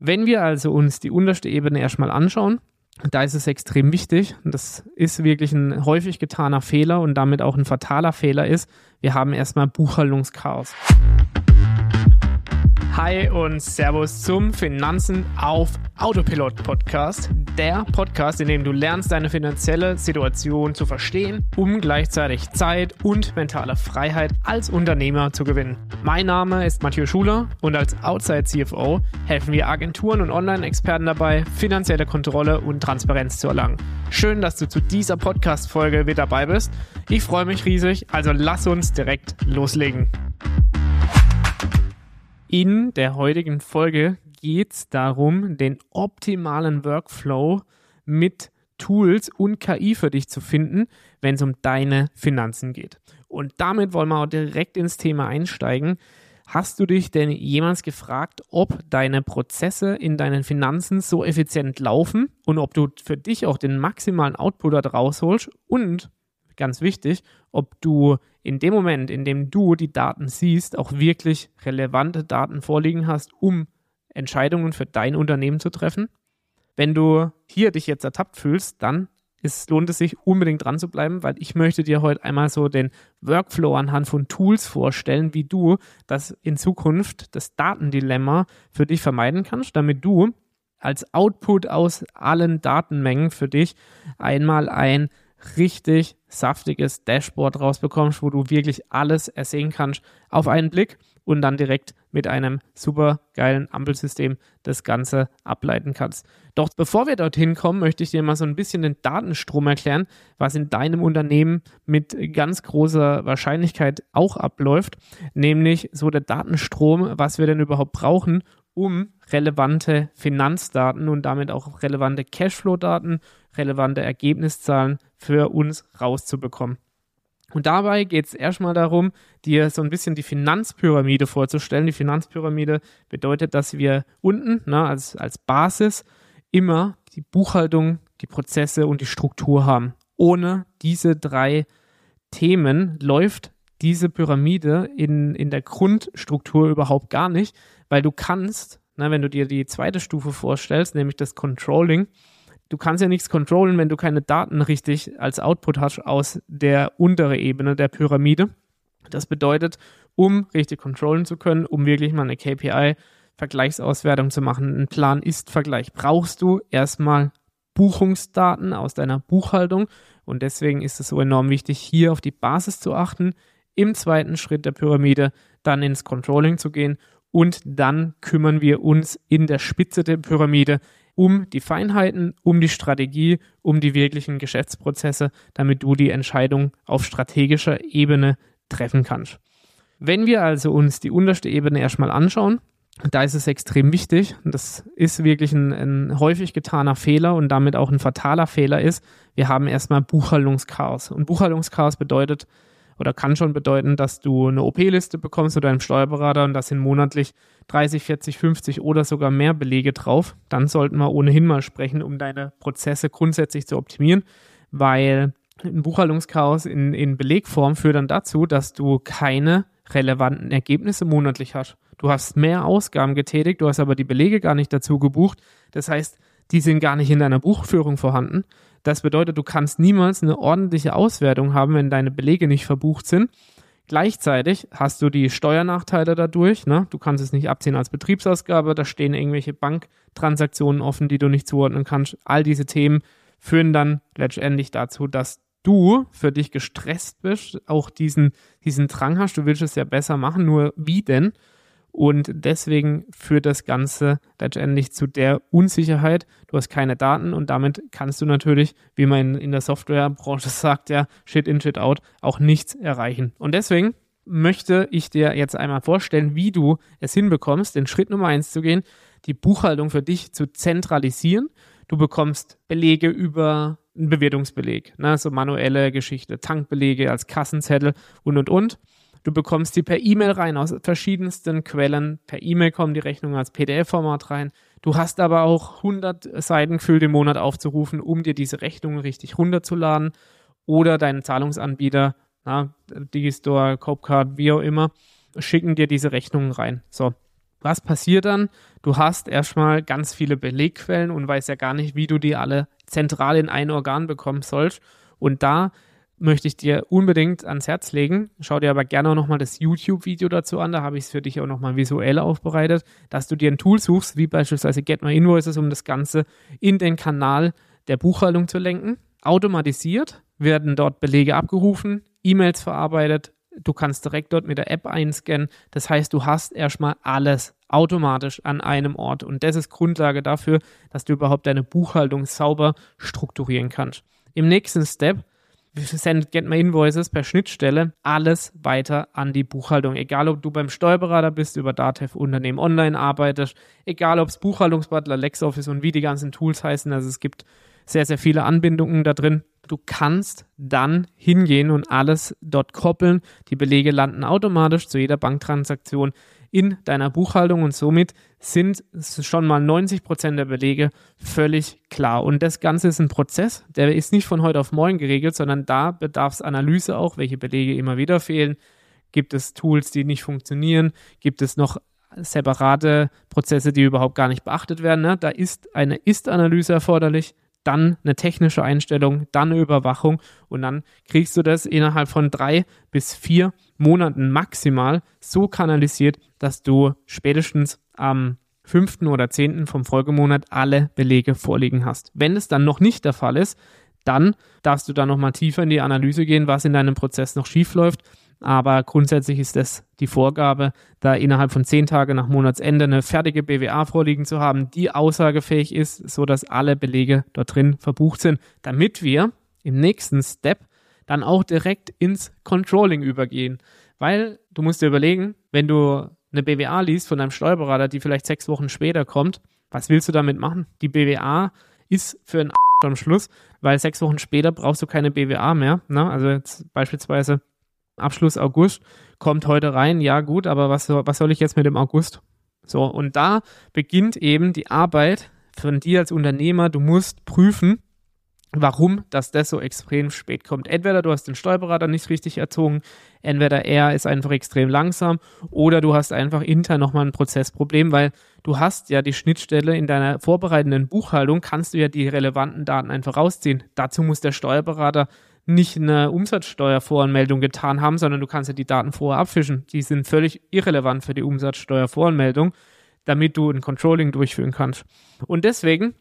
Wenn wir also uns die unterste Ebene erstmal anschauen, da ist es extrem wichtig, und das ist wirklich ein häufig getaner Fehler und damit auch ein fataler Fehler ist, wir haben erstmal Buchhaltungschaos. Hi und Servus zum Finanzen auf Autopilot Podcast. Der Podcast, in dem du lernst, deine finanzielle Situation zu verstehen, um gleichzeitig Zeit und mentale Freiheit als Unternehmer zu gewinnen. Mein Name ist Matthieu Schuler und als Outside CFO helfen wir Agenturen und Online-Experten dabei, finanzielle Kontrolle und Transparenz zu erlangen. Schön, dass du zu dieser Podcast-Folge wieder dabei bist. Ich freue mich riesig, also lass uns direkt loslegen. In der heutigen Folge geht es darum, den optimalen Workflow mit Tools und KI für dich zu finden, wenn es um deine Finanzen geht. Und damit wollen wir auch direkt ins Thema einsteigen. Hast du dich denn jemals gefragt, ob deine Prozesse in deinen Finanzen so effizient laufen und ob du für dich auch den maximalen Output da rausholst und ganz wichtig, ob du in dem Moment, in dem du die Daten siehst, auch wirklich relevante Daten vorliegen hast, um Entscheidungen für dein Unternehmen zu treffen. Wenn du hier dich jetzt ertappt fühlst, dann ist, lohnt es sich unbedingt dran zu bleiben, weil ich möchte dir heute einmal so den Workflow anhand von Tools vorstellen, wie du das in Zukunft, das Datendilemma für dich vermeiden kannst, damit du als Output aus allen Datenmengen für dich einmal ein richtig saftiges Dashboard rausbekommst, wo du wirklich alles ersehen kannst auf einen Blick und dann direkt mit einem super geilen Ampelsystem das Ganze ableiten kannst. Doch bevor wir dorthin kommen, möchte ich dir mal so ein bisschen den Datenstrom erklären, was in deinem Unternehmen mit ganz großer Wahrscheinlichkeit auch abläuft, nämlich so der Datenstrom, was wir denn überhaupt brauchen, um relevante Finanzdaten und damit auch relevante Cashflow-Daten, relevante Ergebniszahlen für uns rauszubekommen. Und dabei geht es erstmal darum, dir so ein bisschen die Finanzpyramide vorzustellen. Die Finanzpyramide bedeutet, dass wir unten ne, als, als Basis immer die Buchhaltung, die Prozesse und die Struktur haben. Ohne diese drei Themen läuft diese Pyramide in, in der Grundstruktur überhaupt gar nicht, weil du kannst, na, wenn du dir die zweite Stufe vorstellst, nämlich das Controlling, du kannst ja nichts controllen, wenn du keine Daten richtig als Output hast aus der unteren Ebene der Pyramide. Das bedeutet, um richtig controllen zu können, um wirklich mal eine KPI Vergleichsauswertung zu machen, einen Plan ist Vergleich, brauchst du erstmal Buchungsdaten aus deiner Buchhaltung und deswegen ist es so enorm wichtig, hier auf die Basis zu achten, im zweiten Schritt der Pyramide dann ins Controlling zu gehen und dann kümmern wir uns in der Spitze der Pyramide um die Feinheiten, um die Strategie, um die wirklichen Geschäftsprozesse, damit du die Entscheidung auf strategischer Ebene treffen kannst. Wenn wir also uns die unterste Ebene erstmal anschauen, da ist es extrem wichtig, das ist wirklich ein, ein, häufig getaner Fehler und damit auch ein fataler Fehler ist, wir haben erstmal Buchhaltungschaos. Und Buchhaltungschaos bedeutet, oder kann schon bedeuten, dass du eine OP-Liste bekommst oder einen Steuerberater und da sind monatlich 30, 40, 50 oder sogar mehr Belege drauf. Dann sollten wir ohnehin mal sprechen, um deine Prozesse grundsätzlich zu optimieren, weil ein Buchhaltungschaos in, in Belegform führt dann dazu, dass du keine relevanten Ergebnisse monatlich hast. Du hast mehr Ausgaben getätigt, du hast aber die Belege gar nicht dazu gebucht. Das heißt, die sind gar nicht in deiner Buchführung vorhanden. Das bedeutet, du kannst niemals eine ordentliche Auswertung haben, wenn deine Belege nicht verbucht sind. Gleichzeitig hast du die Steuernachteile dadurch. Ne? Du kannst es nicht abziehen als Betriebsausgabe. Da stehen irgendwelche Banktransaktionen offen, die du nicht zuordnen kannst. All diese Themen führen dann letztendlich dazu, dass du für dich gestresst bist, auch diesen, diesen Drang hast. Du willst es ja besser machen. Nur wie denn? Und deswegen führt das Ganze letztendlich zu der Unsicherheit. Du hast keine Daten und damit kannst du natürlich, wie man in der Softwarebranche sagt, ja, Shit in, Shit out, auch nichts erreichen. Und deswegen möchte ich dir jetzt einmal vorstellen, wie du es hinbekommst, den Schritt Nummer eins zu gehen, die Buchhaltung für dich zu zentralisieren. Du bekommst Belege über einen Bewertungsbeleg, ne, so manuelle Geschichte, Tankbelege als Kassenzettel und und und. Du bekommst die per E-Mail rein aus verschiedensten Quellen. Per E-Mail kommen die Rechnungen als PDF-Format rein. Du hast aber auch 100 Seiten gefüllt im Monat aufzurufen, um dir diese Rechnungen richtig runterzuladen oder deinen Zahlungsanbieter, na, Digistore, Copecard, wie auch immer, schicken dir diese Rechnungen rein. So. Was passiert dann? Du hast erstmal ganz viele Belegquellen und weißt ja gar nicht, wie du die alle zentral in ein Organ bekommen sollst. Und da möchte ich dir unbedingt ans Herz legen. Schau dir aber gerne auch nochmal das YouTube-Video dazu an. Da habe ich es für dich auch nochmal visuell aufbereitet, dass du dir ein Tool suchst, wie beispielsweise Get My Invoices, um das Ganze in den Kanal der Buchhaltung zu lenken. Automatisiert werden dort Belege abgerufen, E-Mails verarbeitet. Du kannst direkt dort mit der App einscannen. Das heißt, du hast erstmal alles automatisch an einem Ort. Und das ist Grundlage dafür, dass du überhaupt deine Buchhaltung sauber strukturieren kannst. Im nächsten Step sendet Get My Invoices per Schnittstelle alles weiter an die Buchhaltung. Egal, ob du beim Steuerberater bist, über Datev Unternehmen online arbeitest, egal, ob es Buchhaltungsbutler, LexOffice und wie die ganzen Tools heißen. Also es gibt sehr, sehr viele Anbindungen da drin. Du kannst dann hingehen und alles dort koppeln. Die Belege landen automatisch zu jeder Banktransaktion in deiner Buchhaltung und somit sind schon mal 90 Prozent der Belege völlig klar. Und das Ganze ist ein Prozess, der ist nicht von heute auf morgen geregelt, sondern da bedarf es Analyse auch, welche Belege immer wieder fehlen. Gibt es Tools, die nicht funktionieren? Gibt es noch separate Prozesse, die überhaupt gar nicht beachtet werden? Ne? Da ist eine Ist-Analyse erforderlich, dann eine technische Einstellung, dann eine Überwachung und dann kriegst du das innerhalb von drei bis vier Monaten maximal so kanalisiert, dass du spätestens am 5. oder 10. vom Folgemonat alle Belege vorliegen hast. Wenn es dann noch nicht der Fall ist, dann darfst du da nochmal tiefer in die Analyse gehen, was in deinem Prozess noch schief läuft aber grundsätzlich ist das die Vorgabe, da innerhalb von zehn Tagen nach Monatsende eine fertige BWA vorliegen zu haben, die aussagefähig ist, sodass alle Belege dort drin verbucht sind, damit wir im nächsten Step dann auch direkt ins Controlling übergehen. Weil du musst dir überlegen, wenn du eine BWA liest von einem Steuerberater, die vielleicht sechs Wochen später kommt, was willst du damit machen? Die BWA ist für einen am Schluss, weil sechs Wochen später brauchst du keine BWA mehr. Ne? Also jetzt beispielsweise Abschluss August, kommt heute rein, ja gut, aber was, was soll ich jetzt mit dem August? So, und da beginnt eben die Arbeit von dir als Unternehmer. Du musst prüfen, warum dass das so extrem spät kommt. Entweder du hast den Steuerberater nicht richtig erzogen, entweder er ist einfach extrem langsam oder du hast einfach intern nochmal ein Prozessproblem, weil du hast ja die Schnittstelle in deiner vorbereitenden Buchhaltung, kannst du ja die relevanten Daten einfach rausziehen. Dazu muss der Steuerberater nicht eine Umsatzsteuervoranmeldung getan haben, sondern du kannst ja die Daten vorher abfischen. Die sind völlig irrelevant für die Umsatzsteuervoranmeldung, damit du ein Controlling durchführen kannst. Und deswegen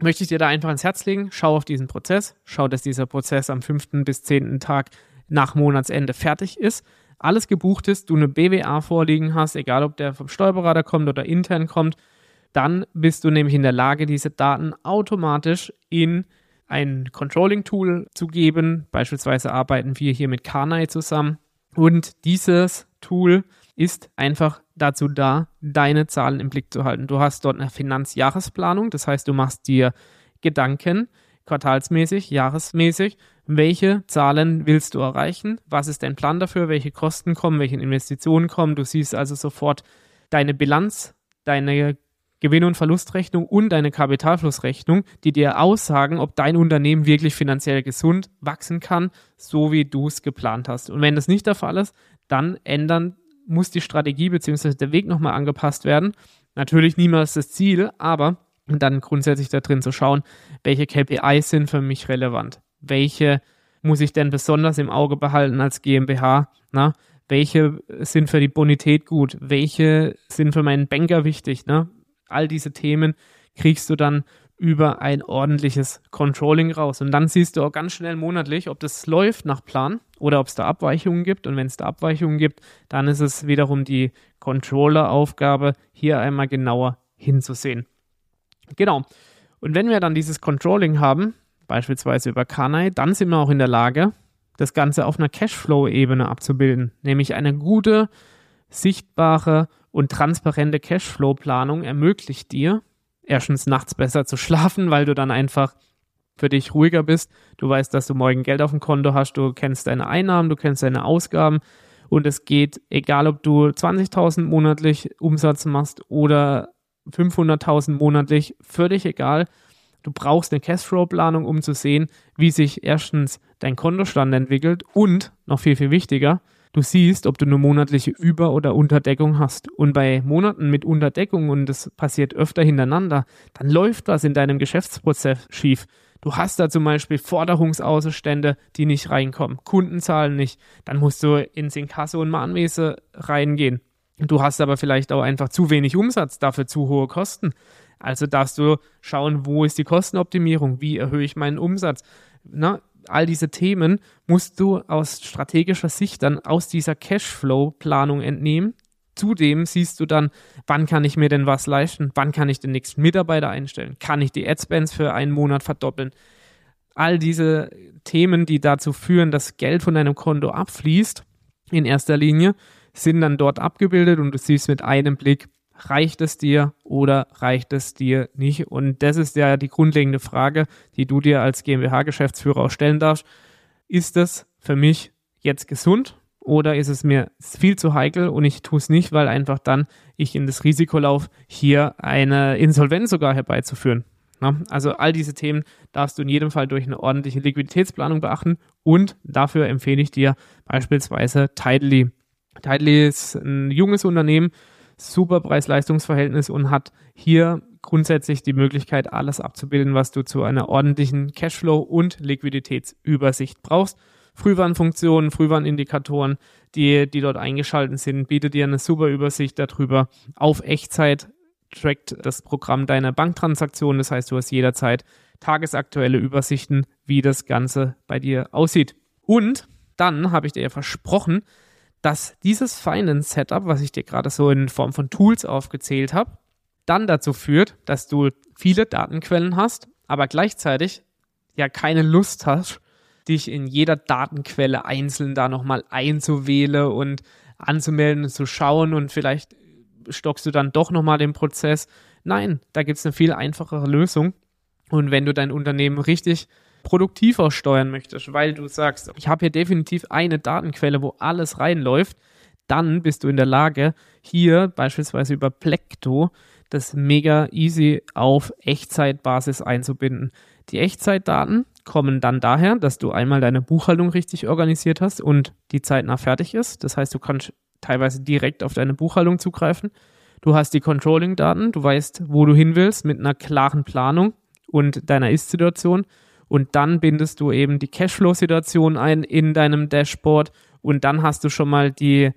möchte ich dir da einfach ans Herz legen, schau auf diesen Prozess, schau, dass dieser Prozess am fünften bis zehnten Tag nach Monatsende fertig ist, alles gebucht ist, du eine BWA vorliegen hast, egal ob der vom Steuerberater kommt oder intern kommt, dann bist du nämlich in der Lage, diese Daten automatisch in ein Controlling-Tool zu geben. Beispielsweise arbeiten wir hier mit Karnai zusammen. Und dieses Tool ist einfach dazu da, deine Zahlen im Blick zu halten. Du hast dort eine Finanzjahresplanung, das heißt, du machst dir Gedanken, quartalsmäßig, jahresmäßig, welche Zahlen willst du erreichen, was ist dein Plan dafür, welche Kosten kommen, welche Investitionen kommen. Du siehst also sofort deine Bilanz, deine Gewinn- und Verlustrechnung und eine Kapitalflussrechnung, die dir aussagen, ob dein Unternehmen wirklich finanziell gesund wachsen kann, so wie du es geplant hast. Und wenn das nicht der Fall ist, dann ändern muss die Strategie bzw. der Weg nochmal angepasst werden. Natürlich niemals das Ziel, aber dann grundsätzlich da drin zu schauen, welche KPIs sind für mich relevant. Welche muss ich denn besonders im Auge behalten als GmbH? Na? Welche sind für die Bonität gut? Welche sind für meinen Banker wichtig? Ne? All diese Themen kriegst du dann über ein ordentliches Controlling raus. Und dann siehst du auch ganz schnell monatlich, ob das läuft nach Plan oder ob es da Abweichungen gibt. Und wenn es da Abweichungen gibt, dann ist es wiederum die Controller-Aufgabe, hier einmal genauer hinzusehen. Genau. Und wenn wir dann dieses Controlling haben, beispielsweise über Kanai, dann sind wir auch in der Lage, das Ganze auf einer Cashflow-Ebene abzubilden, nämlich eine gute, sichtbare und transparente Cashflow-Planung ermöglicht dir, erstens nachts besser zu schlafen, weil du dann einfach für dich ruhiger bist. Du weißt, dass du morgen Geld auf dem Konto hast, du kennst deine Einnahmen, du kennst deine Ausgaben und es geht, egal ob du 20.000 monatlich Umsatz machst oder 500.000 monatlich, völlig egal. Du brauchst eine Cashflow-Planung, um zu sehen, wie sich erstens dein Kontostand entwickelt und, noch viel, viel wichtiger, Du siehst, ob du eine monatliche Über- oder Unterdeckung hast. Und bei Monaten mit Unterdeckung, und das passiert öfter hintereinander, dann läuft was in deinem Geschäftsprozess schief. Du hast da zum Beispiel Forderungsaußerstände, die nicht reinkommen, Kundenzahlen nicht. Dann musst du ins Inkasso und Mahnwesen reingehen. Du hast aber vielleicht auch einfach zu wenig Umsatz, dafür zu hohe Kosten. Also darfst du schauen, wo ist die Kostenoptimierung, wie erhöhe ich meinen Umsatz. Na, all diese Themen musst du aus strategischer Sicht dann aus dieser Cashflow-Planung entnehmen. Zudem siehst du dann, wann kann ich mir denn was leisten, wann kann ich den nächsten Mitarbeiter einstellen, kann ich die Adspends für einen Monat verdoppeln. All diese Themen, die dazu führen, dass Geld von deinem Konto abfließt, in erster Linie, sind dann dort abgebildet und du siehst mit einem Blick, reicht es dir oder reicht es dir nicht? Und das ist ja die grundlegende Frage, die du dir als GmbH-Geschäftsführer auch stellen darfst. Ist das für mich jetzt gesund oder ist es mir viel zu heikel und ich tue es nicht, weil einfach dann ich in das Risiko laufe, hier eine Insolvenz sogar herbeizuführen? Also all diese Themen darfst du in jedem Fall durch eine ordentliche Liquiditätsplanung beachten und dafür empfehle ich dir beispielsweise Tidely. Tidely ist ein junges Unternehmen, super Preis-Leistungs-Verhältnis und hat hier grundsätzlich die Möglichkeit, alles abzubilden, was du zu einer ordentlichen Cashflow- und Liquiditätsübersicht brauchst. Frühwarnfunktionen, Frühwarnindikatoren, die, die dort eingeschaltet sind, bietet dir eine super Übersicht darüber. Auf Echtzeit trackt das Programm deine Banktransaktionen. Das heißt, du hast jederzeit tagesaktuelle Übersichten, wie das Ganze bei dir aussieht. Und dann habe ich dir ja versprochen, dass dieses Finance Setup, was ich dir gerade so in Form von Tools aufgezählt habe, dann dazu führt, dass du viele Datenquellen hast, aber gleichzeitig ja keine Lust hast, dich in jeder Datenquelle einzeln da nochmal einzuwählen und anzumelden und zu schauen und vielleicht stockst du dann doch nochmal den Prozess. Nein, da gibt es eine viel einfachere Lösung. Und wenn du dein Unternehmen richtig produktiver steuern möchtest, weil du sagst, ich habe hier definitiv eine Datenquelle, wo alles reinläuft, dann bist du in der Lage, hier beispielsweise über Plekto das mega easy auf Echtzeitbasis einzubinden. Die Echtzeitdaten kommen dann daher, dass du einmal deine Buchhaltung richtig organisiert hast und die zeitnah fertig ist. Das heißt, du kannst teilweise direkt auf deine Buchhaltung zugreifen. Du hast die Controlling-Daten, du weißt, wo du hin willst mit einer klaren Planung und deiner Ist-Situation und dann bindest du eben die Cashflow-Situation ein in deinem Dashboard und dann hast du schon mal die,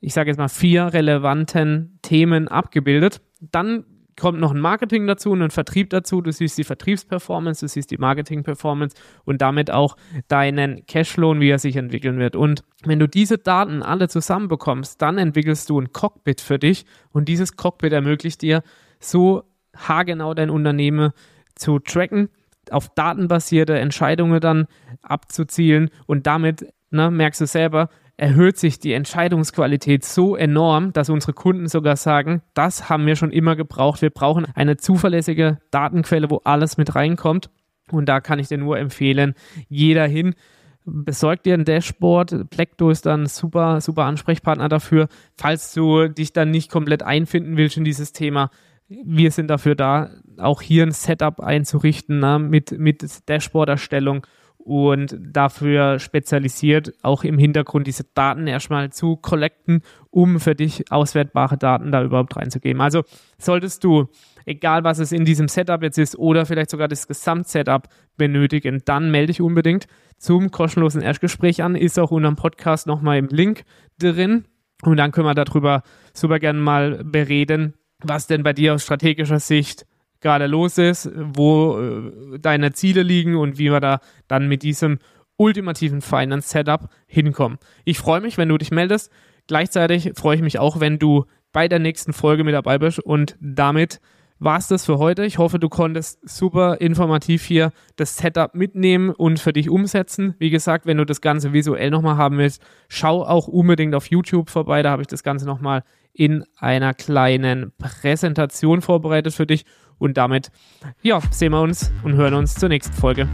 ich sage jetzt mal, vier relevanten Themen abgebildet. Dann kommt noch ein Marketing dazu und ein Vertrieb dazu. Du siehst die Vertriebsperformance, du siehst die Marketing-Performance und damit auch deinen Cashflow wie er sich entwickeln wird. Und wenn du diese Daten alle zusammenbekommst, dann entwickelst du ein Cockpit für dich und dieses Cockpit ermöglicht dir, so haargenau dein Unternehmen zu tracken auf datenbasierte Entscheidungen dann abzuzielen und damit, ne, merkst du selber, erhöht sich die Entscheidungsqualität so enorm, dass unsere Kunden sogar sagen, das haben wir schon immer gebraucht. Wir brauchen eine zuverlässige Datenquelle, wo alles mit reinkommt. Und da kann ich dir nur empfehlen, jeder hin, besorg dir ein Dashboard. Plecto ist dann super, super Ansprechpartner dafür, falls du dich dann nicht komplett einfinden willst in dieses Thema wir sind dafür da, auch hier ein Setup einzurichten na, mit, mit Dashboard-Erstellung und dafür spezialisiert, auch im Hintergrund diese Daten erstmal zu collecten, um für dich auswertbare Daten da überhaupt reinzugeben. Also solltest du, egal was es in diesem Setup jetzt ist oder vielleicht sogar das Gesamtsetup benötigen, dann melde dich unbedingt zum kostenlosen Erstgespräch an. Ist auch unter dem Podcast nochmal im Link drin. Und dann können wir darüber super gerne mal bereden, was denn bei dir aus strategischer Sicht gerade los ist, wo äh, deine Ziele liegen und wie wir da dann mit diesem ultimativen Finance Setup hinkommen. Ich freue mich, wenn du dich meldest. Gleichzeitig freue ich mich auch, wenn du bei der nächsten Folge mit dabei bist und damit war es das für heute. Ich hoffe, du konntest super informativ hier das Setup mitnehmen und für dich umsetzen. Wie gesagt, wenn du das Ganze visuell nochmal haben willst, schau auch unbedingt auf YouTube vorbei. Da habe ich das Ganze nochmal in einer kleinen Präsentation vorbereitet für dich. Und damit, ja, sehen wir uns und hören uns zur nächsten Folge.